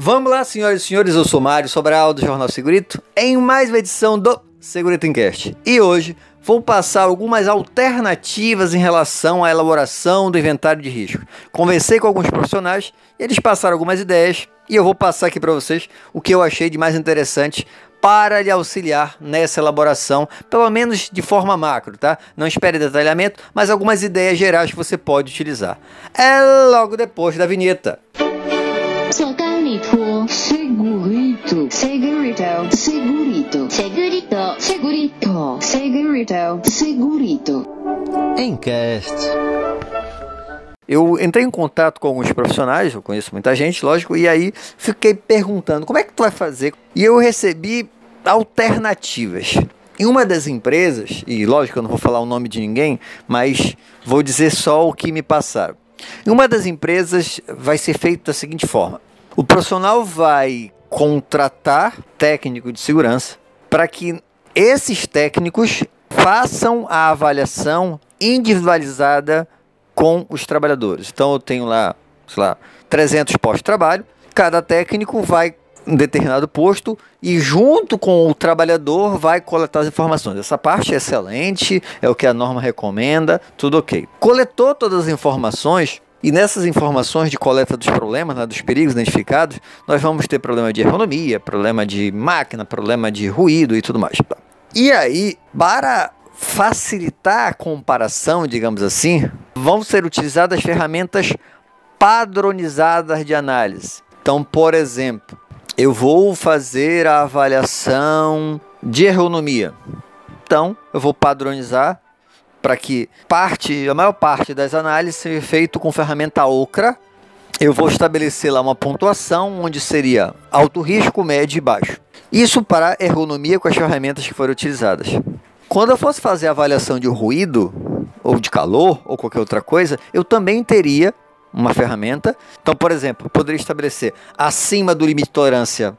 Vamos lá, senhoras e senhores, eu sou Mário Sobral do Jornal Segurito, em mais uma edição do Segurito Encast. E hoje vou passar algumas alternativas em relação à elaboração do inventário de risco. Conversei com alguns profissionais, eles passaram algumas ideias e eu vou passar aqui para vocês o que eu achei de mais interessante para lhe auxiliar nessa elaboração, pelo menos de forma macro, tá? Não espere detalhamento, mas algumas ideias gerais que você pode utilizar. É logo depois da vinheta. Segurito, segurito, segurito, segurito, segurito, segurito, segurito. Encast. Eu entrei em contato com alguns profissionais, eu conheço muita gente, lógico, e aí fiquei perguntando como é que tu vai fazer. E eu recebi alternativas. Em uma das empresas, e lógico eu não vou falar o nome de ninguém, mas vou dizer só o que me passaram. Em uma das empresas vai ser feito da seguinte forma: o profissional vai contratar técnico de segurança para que esses técnicos façam a avaliação individualizada com os trabalhadores. Então eu tenho lá, sei lá, 300 postos de trabalho, cada técnico vai em determinado posto e junto com o trabalhador vai coletar as informações. Essa parte é excelente, é o que a norma recomenda, tudo ok. Coletou todas as informações, e nessas informações de coleta dos problemas, né, dos perigos identificados, nós vamos ter problema de ergonomia, problema de máquina, problema de ruído e tudo mais. E aí, para facilitar a comparação, digamos assim, vão ser utilizadas ferramentas padronizadas de análise. Então, por exemplo, eu vou fazer a avaliação de ergonomia. Então, eu vou padronizar para que parte, a maior parte das análises seja feito com ferramenta Ocra. Eu vou estabelecer lá uma pontuação onde seria alto risco, médio e baixo. Isso para ergonomia com as ferramentas que foram utilizadas. Quando eu fosse fazer a avaliação de ruído, ou de calor, ou qualquer outra coisa, eu também teria uma ferramenta. Então, por exemplo, poderia estabelecer acima do limite de tolerância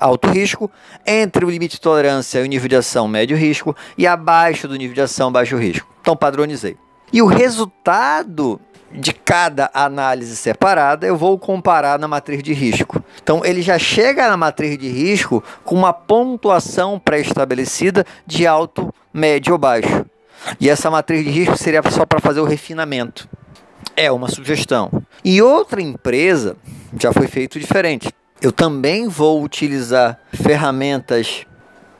alto risco, entre o limite de tolerância e o nível de ação médio risco e abaixo do nível de ação baixo risco. Então, padronizei. E o resultado de cada análise separada eu vou comparar na matriz de risco. Então ele já chega na matriz de risco com uma pontuação pré-estabelecida de alto, médio ou baixo. E essa matriz de risco seria só para fazer o refinamento. É uma sugestão. E outra empresa já foi feito diferente. Eu também vou utilizar ferramentas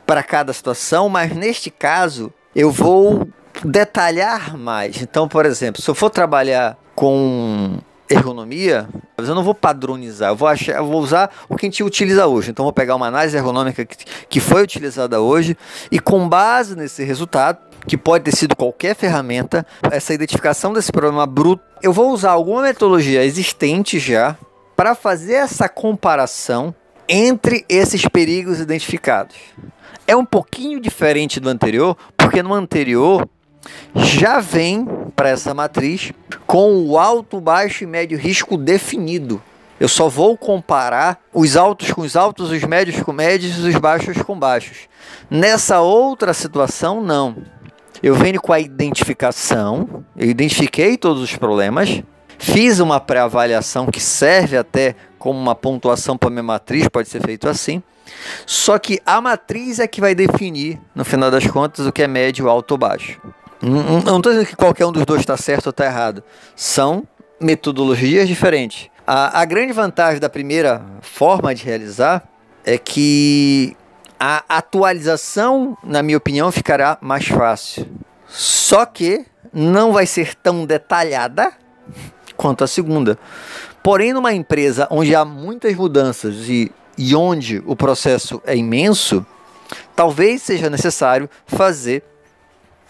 para cada situação, mas neste caso eu vou detalhar mais. Então, por exemplo, se eu for trabalhar com ergonomia, eu não vou padronizar, eu vou, achar, eu vou usar o que a gente utiliza hoje. Então, vou pegar uma análise ergonômica que, que foi utilizada hoje e, com base nesse resultado, que pode ter sido qualquer ferramenta, essa identificação desse problema bruto, eu vou usar alguma metodologia existente já para fazer essa comparação entre esses perigos identificados. É um pouquinho diferente do anterior, porque no anterior já vem para essa matriz com o alto, baixo e médio risco definido. Eu só vou comparar os altos com os altos, os médios com médios e os baixos com baixos. Nessa outra situação, não. Eu venho com a identificação, eu identifiquei todos os problemas, fiz uma pré-avaliação que serve até como uma pontuação para minha matriz, pode ser feito assim. Só que a matriz é que vai definir, no final das contas, o que é médio, alto ou baixo. Não estou dizendo que qualquer um dos dois está certo ou está errado. São metodologias diferentes. A, a grande vantagem da primeira forma de realizar é que a atualização, na minha opinião, ficará mais fácil. Só que não vai ser tão detalhada quanto a segunda. Porém, numa empresa onde há muitas mudanças e, e onde o processo é imenso, talvez seja necessário fazer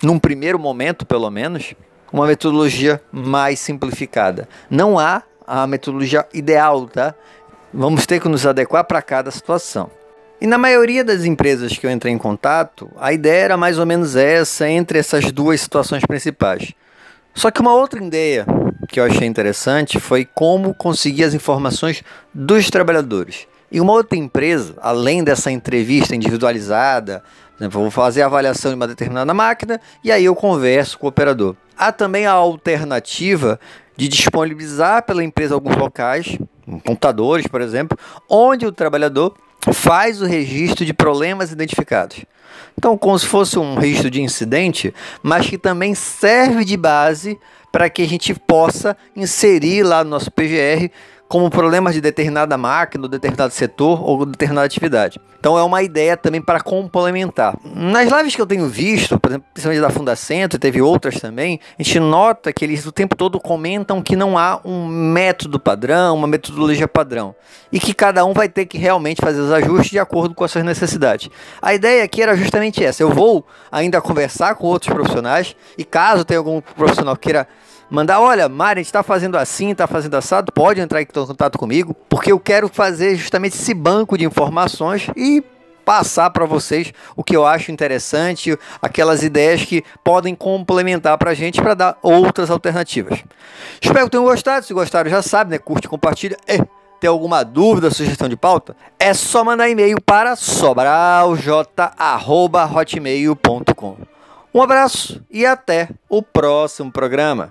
num primeiro momento, pelo menos, uma metodologia mais simplificada. Não há a metodologia ideal, tá? Vamos ter que nos adequar para cada situação. E na maioria das empresas que eu entrei em contato, a ideia era mais ou menos essa entre essas duas situações principais. Só que uma outra ideia que eu achei interessante foi como conseguir as informações dos trabalhadores. E uma outra empresa, além dessa entrevista individualizada, exemplo, vou fazer a avaliação de uma determinada máquina e aí eu converso com o operador. Há também a alternativa de disponibilizar pela empresa alguns locais, computadores, por exemplo, onde o trabalhador faz o registro de problemas identificados. Então, como se fosse um registro de incidente, mas que também serve de base para que a gente possa inserir lá no nosso PGR como problemas de determinada máquina, determinado setor ou determinada atividade. Então é uma ideia também para complementar. Nas lives que eu tenho visto, por exemplo, principalmente da Fundacentro, e teve outras também, a gente nota que eles o tempo todo comentam que não há um método padrão, uma metodologia padrão, e que cada um vai ter que realmente fazer os ajustes de acordo com as suas necessidades. A ideia aqui era justamente essa. Eu vou ainda conversar com outros profissionais e caso tenha algum profissional queira mandar, olha, Mari, a gente está fazendo assim, está fazendo assado, pode entrar em contato comigo, porque eu quero fazer justamente esse banco de informações e passar para vocês o que eu acho interessante, aquelas ideias que podem complementar para a gente para dar outras alternativas. Espero que tenham gostado. Se gostaram, já sabe, né? Curte, compartilha. E tem alguma dúvida, sugestão de pauta? É só mandar e-mail para sobralj@hotmail.com. Um abraço e até o próximo programa.